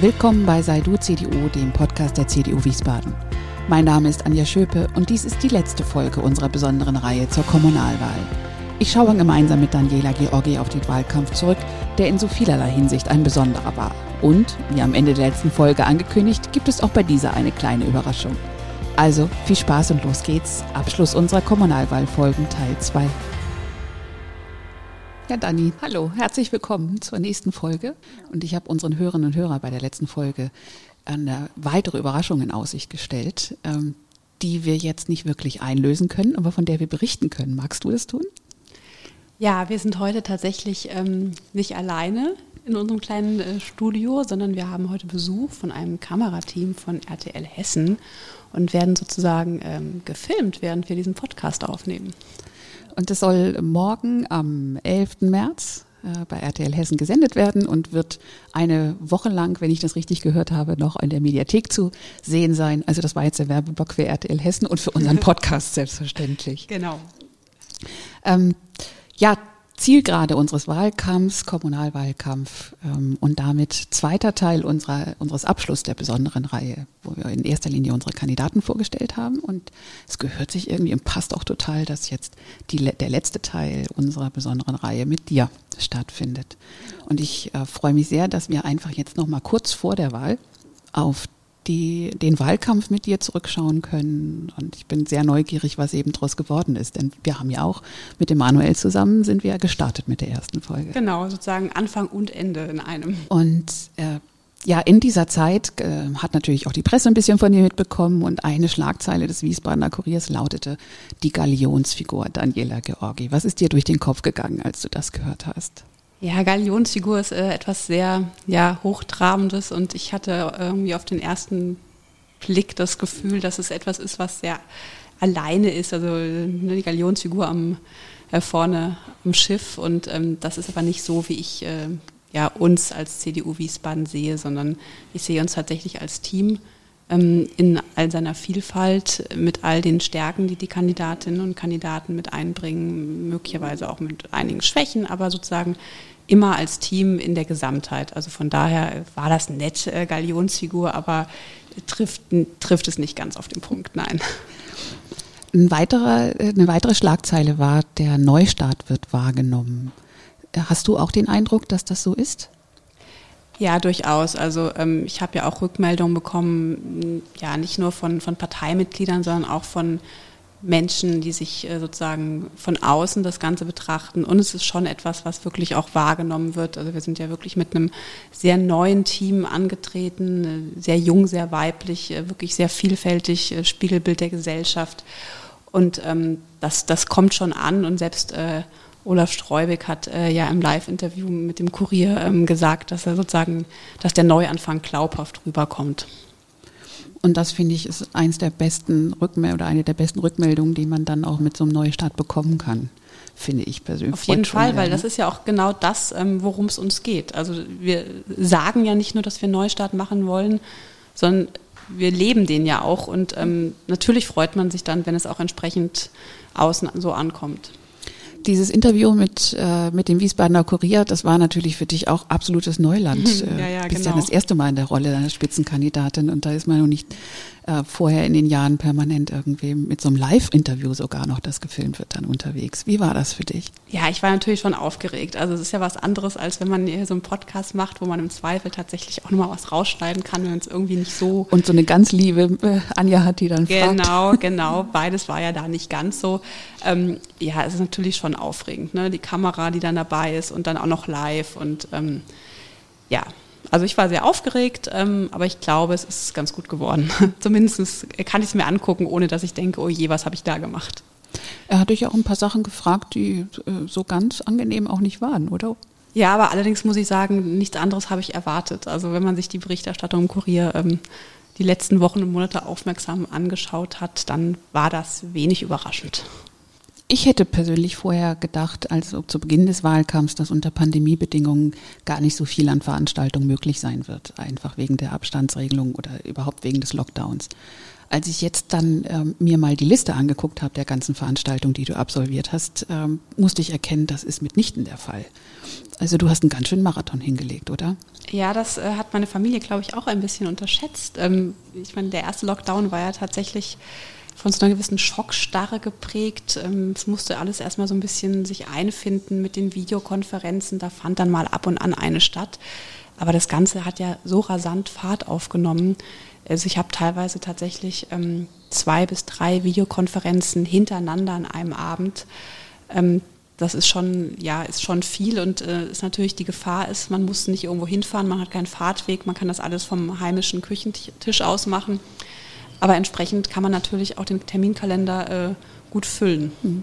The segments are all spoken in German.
Willkommen bei Sei du CDU, dem Podcast der CDU Wiesbaden. Mein Name ist Anja Schöpe und dies ist die letzte Folge unserer besonderen Reihe zur Kommunalwahl. Ich schaue gemeinsam mit Daniela Georgi auf den Wahlkampf zurück, der in so vielerlei Hinsicht ein besonderer war. Und, wie am Ende der letzten Folge angekündigt, gibt es auch bei dieser eine kleine Überraschung. Also viel Spaß und los geht's. Abschluss unserer Kommunalwahlfolgen Teil 2. Ja, Dani, hallo, herzlich willkommen zur nächsten Folge. Und ich habe unseren Hörerinnen und Hörern bei der letzten Folge eine weitere Überraschung in Aussicht gestellt, ähm, die wir jetzt nicht wirklich einlösen können, aber von der wir berichten können. Magst du das tun? Ja, wir sind heute tatsächlich ähm, nicht alleine in unserem kleinen äh, Studio, sondern wir haben heute Besuch von einem Kamerateam von RTL Hessen und werden sozusagen ähm, gefilmt, während wir diesen Podcast aufnehmen. Und es soll morgen am 11. März äh, bei RTL Hessen gesendet werden und wird eine Woche lang, wenn ich das richtig gehört habe, noch in der Mediathek zu sehen sein. Also das war jetzt der Werbeblock für RTL Hessen und für unseren Podcast selbstverständlich. Genau. Ähm, ja, Zielgerade unseres Wahlkampfs, Kommunalwahlkampf ähm, und damit zweiter Teil unserer, unseres Abschluss der besonderen Reihe, wo wir in erster Linie unsere Kandidaten vorgestellt haben. Und es gehört sich irgendwie und passt auch total, dass jetzt die, der letzte Teil unserer besonderen Reihe mit dir stattfindet. Und ich äh, freue mich sehr, dass wir einfach jetzt noch mal kurz vor der Wahl auf die den Wahlkampf mit dir zurückschauen können. Und ich bin sehr neugierig, was eben daraus geworden ist. Denn wir haben ja auch mit dem Manuel zusammen sind wir ja gestartet mit der ersten Folge. Genau, sozusagen Anfang und Ende in einem. Und äh, ja, in dieser Zeit äh, hat natürlich auch die Presse ein bisschen von dir mitbekommen und eine Schlagzeile des Wiesbadener Kuriers lautete die Galionsfigur Daniela Georgi. Was ist dir durch den Kopf gegangen, als du das gehört hast? Ja, Galionsfigur ist äh, etwas sehr ja, Hochtrabendes und ich hatte irgendwie auf den ersten Blick das Gefühl, dass es etwas ist, was sehr alleine ist. Also ne, die Galionsfigur am, äh, vorne am Schiff und ähm, das ist aber nicht so, wie ich äh, ja, uns als CDU Wiesbaden sehe, sondern ich sehe uns tatsächlich als Team ähm, in all seiner Vielfalt mit all den Stärken, die die Kandidatinnen und Kandidaten mit einbringen, möglicherweise auch mit einigen Schwächen, aber sozusagen immer als Team in der Gesamtheit. Also von daher war das nett, äh, Galionsfigur, aber trifft, trifft es nicht ganz auf den Punkt, nein. Ein weiterer, eine weitere Schlagzeile war, der Neustart wird wahrgenommen. Hast du auch den Eindruck, dass das so ist? Ja, durchaus. Also ähm, ich habe ja auch Rückmeldungen bekommen, ja nicht nur von, von Parteimitgliedern, sondern auch von Menschen, die sich äh, sozusagen von außen das Ganze betrachten. Und es ist schon etwas, was wirklich auch wahrgenommen wird. Also wir sind ja wirklich mit einem sehr neuen Team angetreten, äh, sehr jung, sehr weiblich, äh, wirklich sehr vielfältig, Spiegelbild der Gesellschaft. Und ähm, das, das kommt schon an und selbst äh, Olaf Streubig hat äh, ja im Live-Interview mit dem Kurier ähm, gesagt, dass er sozusagen, dass der Neuanfang glaubhaft rüberkommt. Und das finde ich ist eins der besten Rückmeldungen oder eine der besten Rückmeldungen, die man dann auch mit so einem Neustart bekommen kann, finde ich persönlich. Auf jeden Fall, weil das ist ja auch genau das, ähm, worum es uns geht. Also wir sagen ja nicht nur, dass wir Neustart machen wollen, sondern wir leben den ja auch. Und ähm, natürlich freut man sich dann, wenn es auch entsprechend außen so ankommt dieses Interview mit, äh, mit dem Wiesbadener Kurier, das war natürlich für dich auch absolutes Neuland. ja, ja, bist genau. ja das erste Mal in der Rolle deiner Spitzenkandidatin und da ist man noch nicht äh, vorher in den Jahren permanent irgendwie mit so einem Live-Interview sogar noch, das gefilmt wird, dann unterwegs. Wie war das für dich? Ja, ich war natürlich schon aufgeregt. Also es ist ja was anderes, als wenn man hier so einen Podcast macht, wo man im Zweifel tatsächlich auch nochmal was rausschneiden kann, wenn es irgendwie nicht so... Und so eine ganz liebe äh, Anja hat die dann Genau, fragt. genau. Beides war ja da nicht ganz so. Ähm, ja, es ist natürlich schon aufregend, ne? Die Kamera, die dann dabei ist und dann auch noch live und ähm, ja, also ich war sehr aufgeregt, ähm, aber ich glaube, es ist ganz gut geworden. Zumindest kann ich es mir angucken, ohne dass ich denke, oh je, was habe ich da gemacht. Er hat dich auch ein paar Sachen gefragt, die äh, so ganz angenehm auch nicht waren, oder? Ja, aber allerdings muss ich sagen, nichts anderes habe ich erwartet. Also wenn man sich die Berichterstattung im Kurier ähm, die letzten Wochen und Monate aufmerksam angeschaut hat, dann war das wenig überraschend. Ich hätte persönlich vorher gedacht, als zu Beginn des Wahlkampfs, dass unter Pandemiebedingungen gar nicht so viel an Veranstaltungen möglich sein wird, einfach wegen der Abstandsregelung oder überhaupt wegen des Lockdowns. Als ich jetzt dann ähm, mir mal die Liste angeguckt habe der ganzen Veranstaltungen, die du absolviert hast, ähm, musste ich erkennen, das ist mitnichten der Fall. Also du hast einen ganz schönen Marathon hingelegt, oder? Ja, das äh, hat meine Familie, glaube ich, auch ein bisschen unterschätzt. Ähm, ich meine, der erste Lockdown war ja tatsächlich von so einer gewissen Schockstarre geprägt. Ähm, es musste alles erstmal so ein bisschen sich einfinden mit den Videokonferenzen. Da fand dann mal ab und an eine statt. Aber das Ganze hat ja so rasant Fahrt aufgenommen. Also ich habe teilweise tatsächlich ähm, zwei bis drei Videokonferenzen hintereinander an einem Abend. Ähm, das ist schon, ja, ist schon viel und äh, ist natürlich die Gefahr ist, man muss nicht irgendwo hinfahren, man hat keinen Fahrtweg, man kann das alles vom heimischen Küchentisch aus machen. Aber entsprechend kann man natürlich auch den Terminkalender äh, gut füllen. Mhm.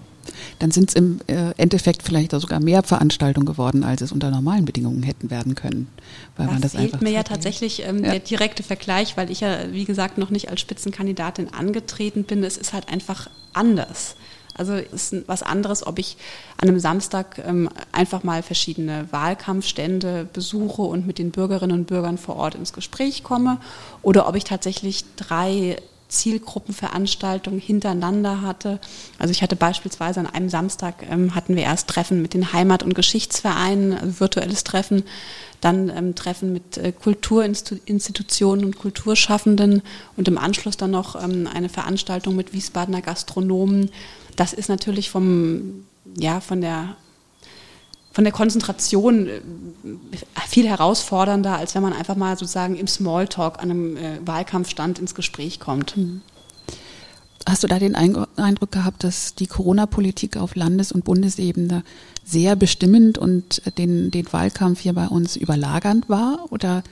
Dann sind es im äh, Endeffekt vielleicht sogar mehr Veranstaltungen geworden, als es unter normalen Bedingungen hätten werden können. Weil da man das fehlt mir ja tatsächlich ähm, ja. der direkte Vergleich, weil ich ja, wie gesagt, noch nicht als Spitzenkandidatin angetreten bin. Es ist halt einfach anders. Also ist was anderes, ob ich an einem Samstag ähm, einfach mal verschiedene Wahlkampfstände besuche und mit den Bürgerinnen und Bürgern vor Ort ins Gespräch komme oder ob ich tatsächlich drei Zielgruppenveranstaltungen hintereinander hatte. Also ich hatte beispielsweise an einem Samstag ähm, hatten wir erst Treffen mit den Heimat- und Geschichtsvereinen, also virtuelles Treffen, dann ähm, Treffen mit äh, Kulturinstitutionen und Kulturschaffenden und im Anschluss dann noch ähm, eine Veranstaltung mit Wiesbadener Gastronomen das ist natürlich vom, ja, von der von der Konzentration äh, viel herausfordernder, als wenn man einfach mal sozusagen im Smalltalk an einem äh, Wahlkampfstand ins Gespräch kommt. Mhm. Hast du da den Eindruck gehabt, dass die Corona-Politik auf Landes- und Bundesebene sehr bestimmend und den, den Wahlkampf hier bei uns überlagernd war? Oder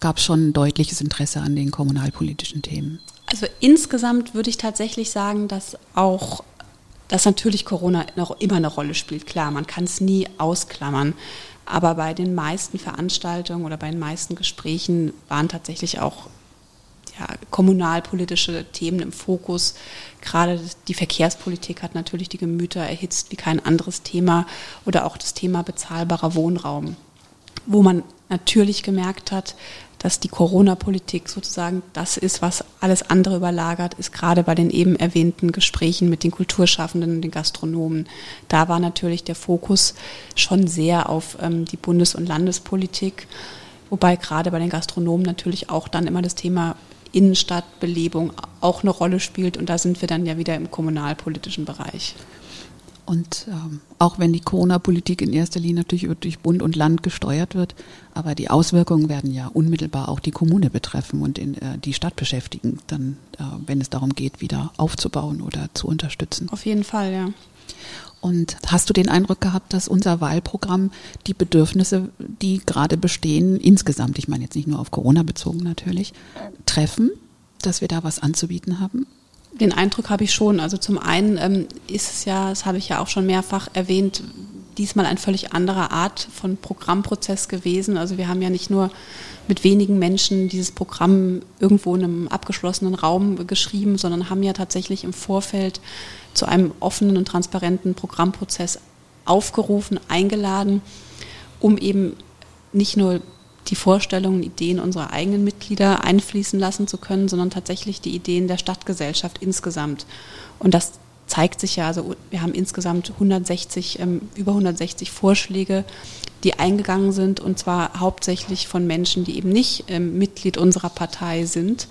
gab es schon ein deutliches Interesse an den kommunalpolitischen Themen? Also insgesamt würde ich tatsächlich sagen, dass auch dass natürlich Corona noch immer eine Rolle spielt. Klar, man kann es nie ausklammern. Aber bei den meisten Veranstaltungen oder bei den meisten Gesprächen waren tatsächlich auch ja, kommunalpolitische Themen im Fokus. Gerade die Verkehrspolitik hat natürlich die Gemüter erhitzt wie kein anderes Thema oder auch das Thema bezahlbarer Wohnraum, wo man natürlich gemerkt hat, dass die Corona-Politik sozusagen das ist, was alles andere überlagert, ist gerade bei den eben erwähnten Gesprächen mit den Kulturschaffenden und den Gastronomen. Da war natürlich der Fokus schon sehr auf ähm, die Bundes- und Landespolitik, wobei gerade bei den Gastronomen natürlich auch dann immer das Thema Innenstadtbelebung auch eine Rolle spielt und da sind wir dann ja wieder im kommunalpolitischen Bereich. Und ähm, auch wenn die Corona-Politik in erster Linie natürlich durch Bund und Land gesteuert wird, aber die Auswirkungen werden ja unmittelbar auch die Kommune betreffen und in, äh, die Stadt beschäftigen, dann, äh, wenn es darum geht, wieder aufzubauen oder zu unterstützen. Auf jeden Fall, ja. Und hast du den Eindruck gehabt, dass unser Wahlprogramm die Bedürfnisse, die gerade bestehen, insgesamt, ich meine jetzt nicht nur auf Corona bezogen natürlich, treffen, dass wir da was anzubieten haben? Den Eindruck habe ich schon. Also zum einen ähm, ist es ja, das habe ich ja auch schon mehrfach erwähnt, diesmal ein völlig anderer Art von Programmprozess gewesen. Also wir haben ja nicht nur mit wenigen Menschen dieses Programm irgendwo in einem abgeschlossenen Raum geschrieben, sondern haben ja tatsächlich im Vorfeld zu einem offenen und transparenten Programmprozess aufgerufen, eingeladen, um eben nicht nur die Vorstellungen, Ideen unserer eigenen Mitglieder einfließen lassen zu können, sondern tatsächlich die Ideen der Stadtgesellschaft insgesamt. Und das zeigt sich ja, also wir haben insgesamt 160, ähm, über 160 Vorschläge, die eingegangen sind und zwar hauptsächlich von Menschen, die eben nicht ähm, Mitglied unserer Partei sind.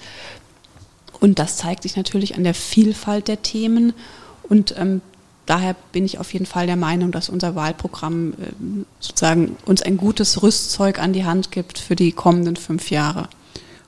Und das zeigt sich natürlich an der Vielfalt der Themen und ähm, daher bin ich auf jeden Fall der Meinung, dass unser Wahlprogramm ähm, sozusagen uns ein gutes Rüstzeug an die Hand gibt für die kommenden fünf Jahre.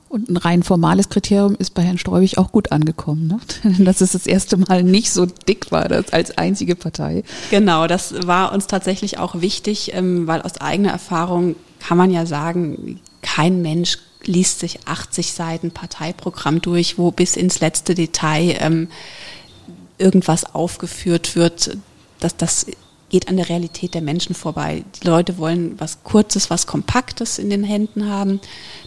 Und ein rein formales Kriterium ist bei Herrn Streubig auch gut angekommen, ne? dass es das erste Mal nicht so dick war als einzige Partei. Genau, das war uns tatsächlich auch wichtig, ähm, weil aus eigener Erfahrung kann man ja sagen, kein Mensch liest sich 80 Seiten Parteiprogramm durch, wo bis ins letzte Detail ähm, irgendwas aufgeführt wird, dass das geht an der Realität der Menschen vorbei. Die Leute wollen was Kurzes, was Kompaktes in den Händen haben.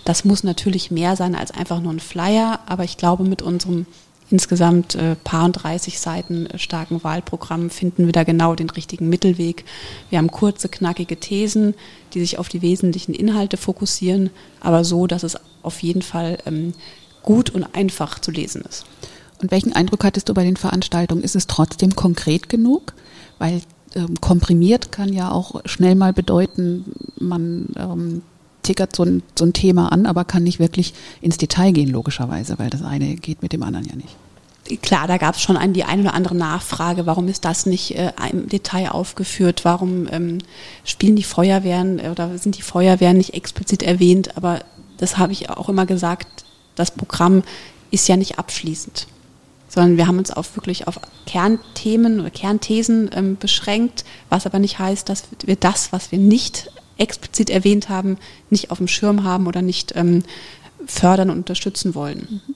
Das muss natürlich mehr sein als einfach nur ein Flyer, aber ich glaube, mit unserem insgesamt äh, paar und 30 Seiten starken Wahlprogramm finden wir da genau den richtigen Mittelweg. Wir haben kurze, knackige Thesen, die sich auf die wesentlichen Inhalte fokussieren, aber so, dass es auf jeden Fall ähm, gut und einfach zu lesen ist. Und welchen Eindruck hattest du bei den Veranstaltungen? Ist es trotzdem konkret genug? Weil ähm, komprimiert kann ja auch schnell mal bedeuten, man ähm, tickert so ein, so ein Thema an, aber kann nicht wirklich ins Detail gehen, logischerweise, weil das eine geht mit dem anderen ja nicht klar, da gab es schon ein, die eine oder andere Nachfrage, warum ist das nicht äh, im Detail aufgeführt, warum ähm, spielen die Feuerwehren oder sind die Feuerwehren nicht explizit erwähnt, aber das habe ich auch immer gesagt, das Programm ist ja nicht abschließend, sondern wir haben uns auf wirklich auf Kernthemen oder Kernthesen ähm, beschränkt, was aber nicht heißt, dass wir das, was wir nicht explizit erwähnt haben, nicht auf dem Schirm haben oder nicht ähm, fördern und unterstützen wollen. Mhm.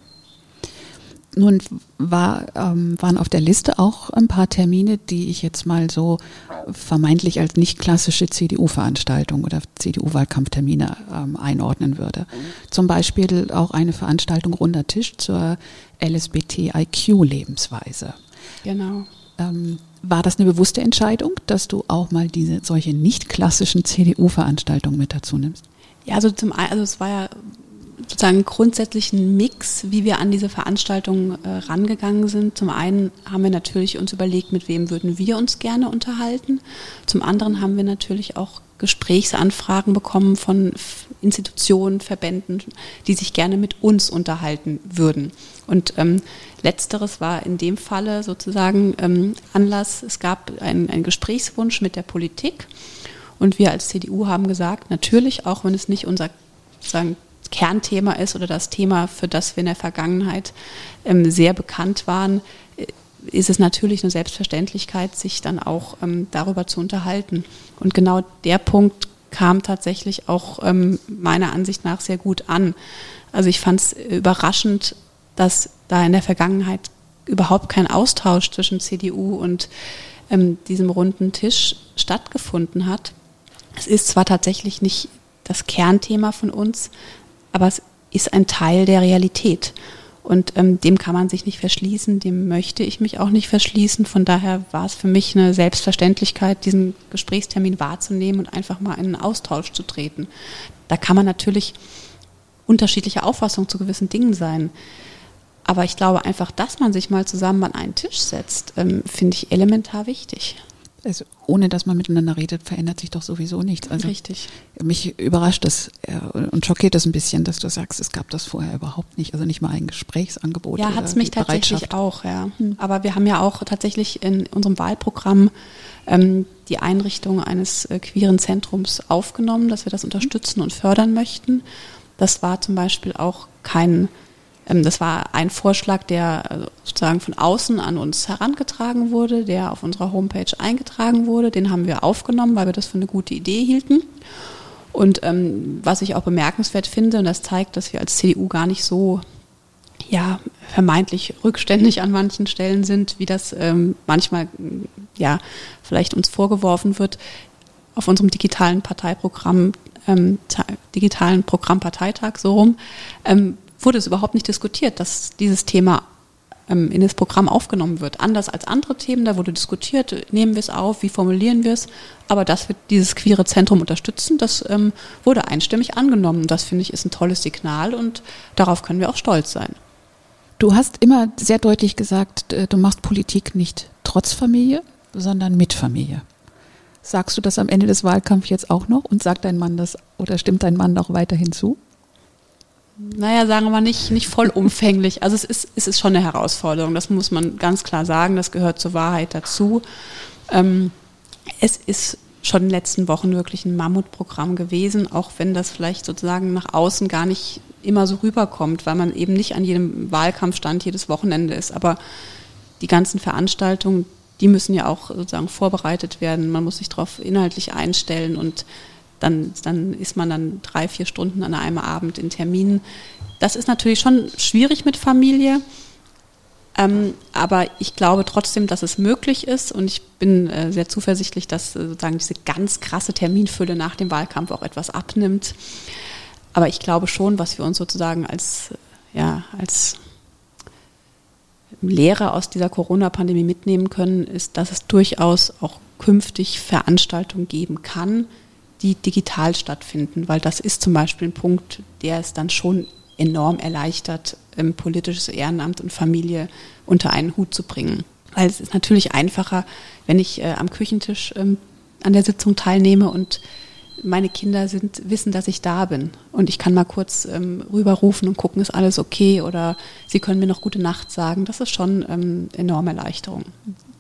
Nun war, ähm, waren auf der Liste auch ein paar Termine, die ich jetzt mal so vermeintlich als nicht klassische CDU-Veranstaltung oder CDU-Wahlkampftermine ähm, einordnen würde. Zum Beispiel auch eine Veranstaltung Runder Tisch zur LSBTIQ-Lebensweise. Genau. Ähm, war das eine bewusste Entscheidung, dass du auch mal diese solche nicht klassischen CDU-Veranstaltungen mit dazu nimmst? Ja, also zum einen, also es war ja sozusagen grundsätzlichen Mix, wie wir an diese Veranstaltung äh, rangegangen sind. Zum einen haben wir natürlich uns überlegt, mit wem würden wir uns gerne unterhalten. Zum anderen haben wir natürlich auch Gesprächsanfragen bekommen von Institutionen, Verbänden, die sich gerne mit uns unterhalten würden. Und ähm, letzteres war in dem Falle sozusagen ähm, Anlass. Es gab einen Gesprächswunsch mit der Politik. Und wir als CDU haben gesagt, natürlich, auch wenn es nicht unser sozusagen Kernthema ist oder das Thema, für das wir in der Vergangenheit ähm, sehr bekannt waren, äh, ist es natürlich eine Selbstverständlichkeit, sich dann auch ähm, darüber zu unterhalten. Und genau der Punkt kam tatsächlich auch ähm, meiner Ansicht nach sehr gut an. Also ich fand es überraschend, dass da in der Vergangenheit überhaupt kein Austausch zwischen CDU und ähm, diesem runden Tisch stattgefunden hat. Es ist zwar tatsächlich nicht das Kernthema von uns, aber es ist ein Teil der Realität. Und ähm, dem kann man sich nicht verschließen, dem möchte ich mich auch nicht verschließen. Von daher war es für mich eine Selbstverständlichkeit, diesen Gesprächstermin wahrzunehmen und einfach mal in einen Austausch zu treten. Da kann man natürlich unterschiedliche Auffassungen zu gewissen Dingen sein. Aber ich glaube einfach, dass man sich mal zusammen an einen Tisch setzt, ähm, finde ich elementar wichtig. Also ohne dass man miteinander redet, verändert sich doch sowieso nichts. Also Richtig. Mich überrascht das und schockiert das ein bisschen, dass du sagst, es gab das vorher überhaupt nicht. Also nicht mal ein Gesprächsangebot. Ja, hat es mich tatsächlich auch, ja. Hm. Aber wir haben ja auch tatsächlich in unserem Wahlprogramm ähm, die Einrichtung eines äh, queeren Zentrums aufgenommen, dass wir das unterstützen und fördern möchten. Das war zum Beispiel auch kein das war ein Vorschlag, der äh, sozusagen von außen an uns herangetragen wurde, der auf unserer Homepage eingetragen wurde. Den haben wir aufgenommen, weil wir das für eine gute Idee hielten. Und ähm, was ich auch bemerkenswert finde, und das zeigt, dass wir als CDU gar nicht so ja, vermeintlich rückständig an manchen Stellen sind, wie das ähm, manchmal ja vielleicht uns vorgeworfen wird, auf unserem digitalen Parteiprogramm, ähm, digitalen Programmparteitag so rum, ähm, wurde es überhaupt nicht diskutiert, dass dieses Thema ähm, in das Programm aufgenommen wird. Anders als andere Themen, da wurde diskutiert, nehmen wir es auf, wie formulieren wir es, aber dass wir dieses queere Zentrum unterstützen, das ähm, wurde einstimmig angenommen. Das finde ich ist ein tolles Signal und darauf können wir auch stolz sein. Du hast immer sehr deutlich gesagt, du machst Politik nicht trotz Familie, sondern mit Familie. Sagst du das am Ende des Wahlkampfs jetzt auch noch und sagt dein Mann das oder stimmt dein Mann auch weiterhin zu? Naja, sagen wir mal nicht, nicht vollumfänglich. Also es ist, es ist schon eine Herausforderung, das muss man ganz klar sagen, das gehört zur Wahrheit dazu. Ähm, es ist schon in den letzten Wochen wirklich ein Mammutprogramm gewesen, auch wenn das vielleicht sozusagen nach außen gar nicht immer so rüberkommt, weil man eben nicht an jedem Wahlkampfstand jedes Wochenende ist. Aber die ganzen Veranstaltungen, die müssen ja auch sozusagen vorbereitet werden. Man muss sich darauf inhaltlich einstellen und dann, dann ist man dann drei, vier Stunden an einem Abend in Terminen. Das ist natürlich schon schwierig mit Familie. Ähm, aber ich glaube trotzdem, dass es möglich ist und ich bin äh, sehr zuversichtlich, dass äh, sozusagen diese ganz krasse Terminfülle nach dem Wahlkampf auch etwas abnimmt. Aber ich glaube schon, was wir uns sozusagen als, ja, als Lehre aus dieser Corona-Pandemie mitnehmen können, ist, dass es durchaus auch künftig Veranstaltungen geben kann, die digital stattfinden, weil das ist zum Beispiel ein Punkt, der es dann schon enorm erleichtert, ähm, politisches Ehrenamt und Familie unter einen Hut zu bringen. Weil es ist natürlich einfacher, wenn ich äh, am Küchentisch ähm, an der Sitzung teilnehme und meine Kinder sind, wissen, dass ich da bin und ich kann mal kurz ähm, rüberrufen und gucken, ist alles okay oder sie können mir noch gute Nacht sagen. Das ist schon ähm, enorme Erleichterung.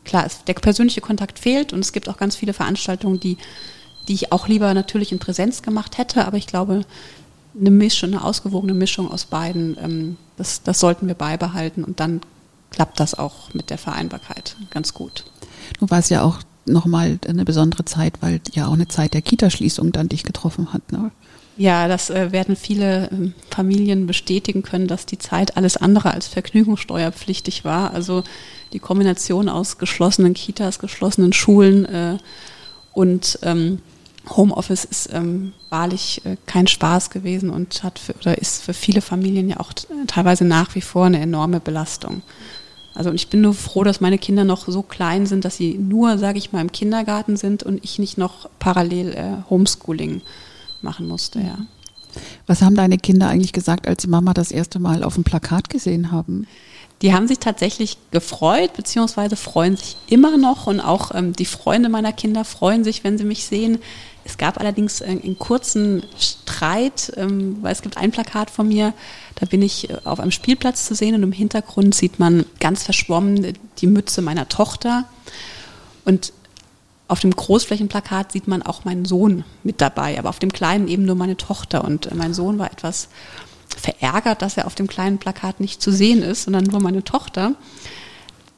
Klar, es, der persönliche Kontakt fehlt und es gibt auch ganz viele Veranstaltungen, die, die ich auch lieber natürlich in Präsenz gemacht hätte, aber ich glaube, eine Mischung, eine ausgewogene Mischung aus beiden, ähm, das, das sollten wir beibehalten und dann klappt das auch mit der Vereinbarkeit ganz gut. Du warst ja auch nochmal eine besondere Zeit, weil ja auch eine Zeit der Kitaschließung dann dich getroffen hat. Ne? Ja, das äh, werden viele äh, Familien bestätigen können, dass die Zeit alles andere als vergnügungssteuerpflichtig war. Also die Kombination aus geschlossenen Kitas, geschlossenen Schulen äh, und ähm, Homeoffice ist ähm, wahrlich äh, kein Spaß gewesen und hat für, oder ist für viele Familien ja auch teilweise nach wie vor eine enorme Belastung. Also ich bin nur froh, dass meine Kinder noch so klein sind, dass sie nur, sage ich mal, im Kindergarten sind und ich nicht noch parallel äh, Homeschooling machen musste, ja. Was haben deine Kinder eigentlich gesagt, als sie Mama das erste Mal auf dem Plakat gesehen haben? Die haben sich tatsächlich gefreut, beziehungsweise freuen sich immer noch und auch ähm, die Freunde meiner Kinder freuen sich, wenn sie mich sehen. Es gab allerdings einen kurzen Streit, ähm, weil es gibt ein Plakat von mir, da bin ich äh, auf einem Spielplatz zu sehen und im Hintergrund sieht man ganz verschwommen die Mütze meiner Tochter. Und auf dem Großflächenplakat sieht man auch meinen Sohn mit dabei, aber auf dem kleinen eben nur meine Tochter. Und äh, mein Sohn war etwas verärgert, dass er auf dem kleinen Plakat nicht zu sehen ist, sondern nur meine Tochter.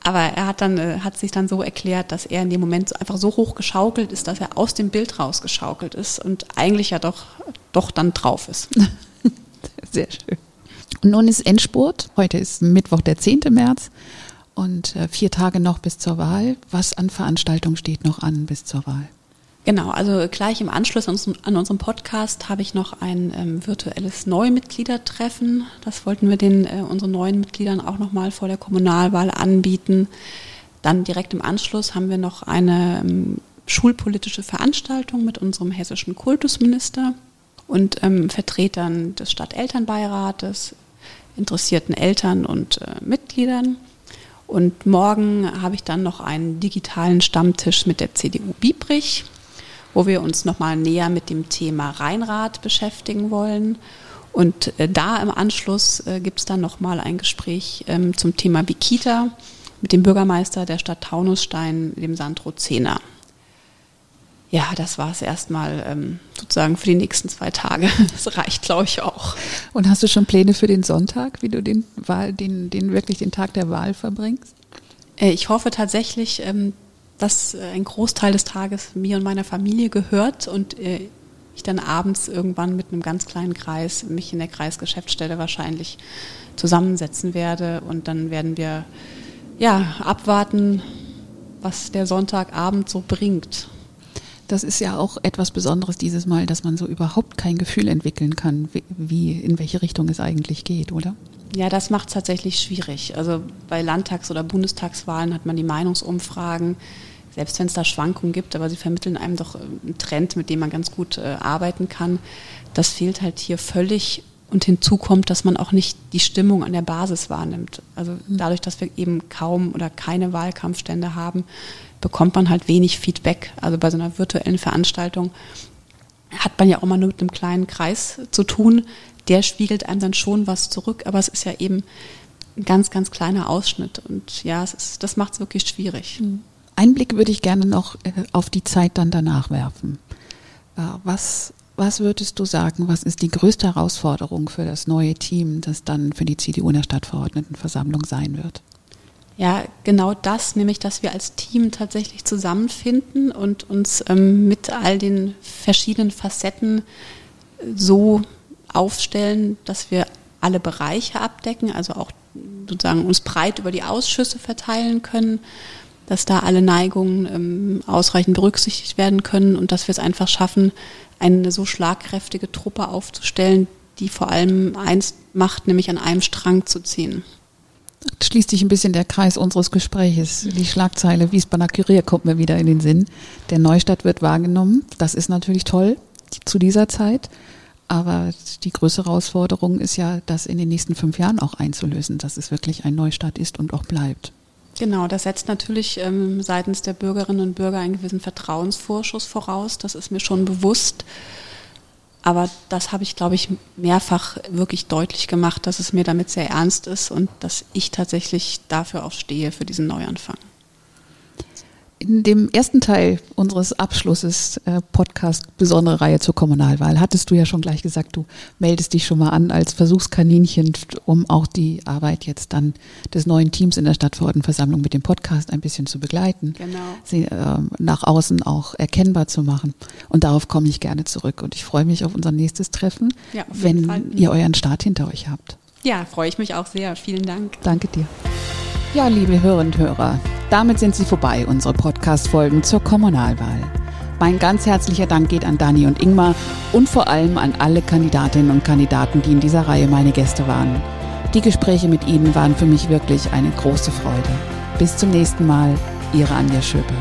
Aber er hat dann, äh, hat sich dann so erklärt, dass er in dem Moment einfach so hoch geschaukelt ist, dass er aus dem Bild rausgeschaukelt ist und eigentlich ja doch, doch dann drauf ist. Sehr schön. Und nun ist Endspurt. Heute ist Mittwoch, der 10. März und äh, vier Tage noch bis zur Wahl. Was an Veranstaltungen steht noch an bis zur Wahl? Genau, also gleich im Anschluss an, unserem Podcast habe ich noch ein ähm, virtuelles Neumitgliedertreffen. Das wollten wir den äh, unseren neuen Mitgliedern auch nochmal vor der Kommunalwahl anbieten. Dann direkt im Anschluss haben wir noch eine ähm, schulpolitische Veranstaltung mit unserem hessischen Kultusminister und ähm, Vertretern des Stadtelternbeirates, interessierten Eltern und äh, Mitgliedern. Und morgen habe ich dann noch einen digitalen Stammtisch mit der CDU Biebrich wo wir uns nochmal näher mit dem Thema Rheinrad beschäftigen wollen. Und äh, da im Anschluss äh, gibt es dann nochmal ein Gespräch ähm, zum Thema Bikita mit dem Bürgermeister der Stadt Taunusstein, dem Sandro Zehner. Ja, das war es erstmal ähm, sozusagen für die nächsten zwei Tage. Das reicht, glaube ich, auch. Und hast du schon Pläne für den Sonntag, wie du den Wahl, den, den wirklich den Tag der Wahl verbringst? Äh, ich hoffe tatsächlich, ähm, dass äh, ein Großteil des Tages mir und meiner Familie gehört und äh, ich dann abends irgendwann mit einem ganz kleinen Kreis mich in der Kreisgeschäftsstelle wahrscheinlich zusammensetzen werde und dann werden wir ja abwarten, was der Sonntagabend so bringt. Das ist ja auch etwas Besonderes dieses Mal, dass man so überhaupt kein Gefühl entwickeln kann, wie in welche Richtung es eigentlich geht, oder? Ja, das macht es tatsächlich schwierig. Also bei Landtags- oder Bundestagswahlen hat man die Meinungsumfragen, selbst wenn es da Schwankungen gibt, aber sie vermitteln einem doch einen Trend, mit dem man ganz gut äh, arbeiten kann. Das fehlt halt hier völlig. Und hinzu kommt, dass man auch nicht die Stimmung an der Basis wahrnimmt. Also mhm. dadurch, dass wir eben kaum oder keine Wahlkampfstände haben, bekommt man halt wenig Feedback. Also bei so einer virtuellen Veranstaltung hat man ja auch mal nur mit einem kleinen Kreis zu tun. Der spiegelt einem dann schon was zurück, aber es ist ja eben ein ganz, ganz kleiner Ausschnitt. Und ja, ist, das macht es wirklich schwierig. Mhm. Einen Blick würde ich gerne noch äh, auf die Zeit dann danach werfen. Äh, was, was würdest du sagen, was ist die größte Herausforderung für das neue Team, das dann für die CDU in der Stadtverordnetenversammlung sein wird? Ja, genau das, nämlich dass wir als Team tatsächlich zusammenfinden und uns ähm, mit all den verschiedenen Facetten so aufstellen, dass wir alle Bereiche abdecken, also auch sozusagen uns breit über die Ausschüsse verteilen können dass da alle Neigungen ähm, ausreichend berücksichtigt werden können und dass wir es einfach schaffen, eine so schlagkräftige Truppe aufzustellen, die vor allem eins macht, nämlich an einem Strang zu ziehen. Schließt sich ein bisschen der Kreis unseres Gespräches. Die Schlagzeile Wiesbadener Kurier kommt mir wieder in den Sinn. Der Neustadt wird wahrgenommen. Das ist natürlich toll zu dieser Zeit. Aber die größere Herausforderung ist ja, das in den nächsten fünf Jahren auch einzulösen, dass es wirklich ein Neustadt ist und auch bleibt. Genau, das setzt natürlich ähm, seitens der Bürgerinnen und Bürger einen gewissen Vertrauensvorschuss voraus. Das ist mir schon bewusst. Aber das habe ich, glaube ich, mehrfach wirklich deutlich gemacht, dass es mir damit sehr ernst ist und dass ich tatsächlich dafür auch stehe, für diesen Neuanfang. In dem ersten Teil unseres Abschlusses äh, Podcast besondere Reihe zur Kommunalwahl hattest du ja schon gleich gesagt, du meldest dich schon mal an als Versuchskaninchen, um auch die Arbeit jetzt dann des neuen Teams in der Stadtverordnetenversammlung mit dem Podcast ein bisschen zu begleiten, genau. sie äh, nach außen auch erkennbar zu machen. Und darauf komme ich gerne zurück. Und ich freue mich auf unser nächstes Treffen, ja, wenn Fall. ihr euren Start hinter euch habt. Ja, freue ich mich auch sehr. Vielen Dank. Danke dir. Ja, liebe Hörerinnen und Hörer, damit sind sie vorbei, unsere Podcast-Folgen zur Kommunalwahl. Mein ganz herzlicher Dank geht an Dani und Ingmar und vor allem an alle Kandidatinnen und Kandidaten, die in dieser Reihe meine Gäste waren. Die Gespräche mit ihnen waren für mich wirklich eine große Freude. Bis zum nächsten Mal, Ihre Anja Schöpe.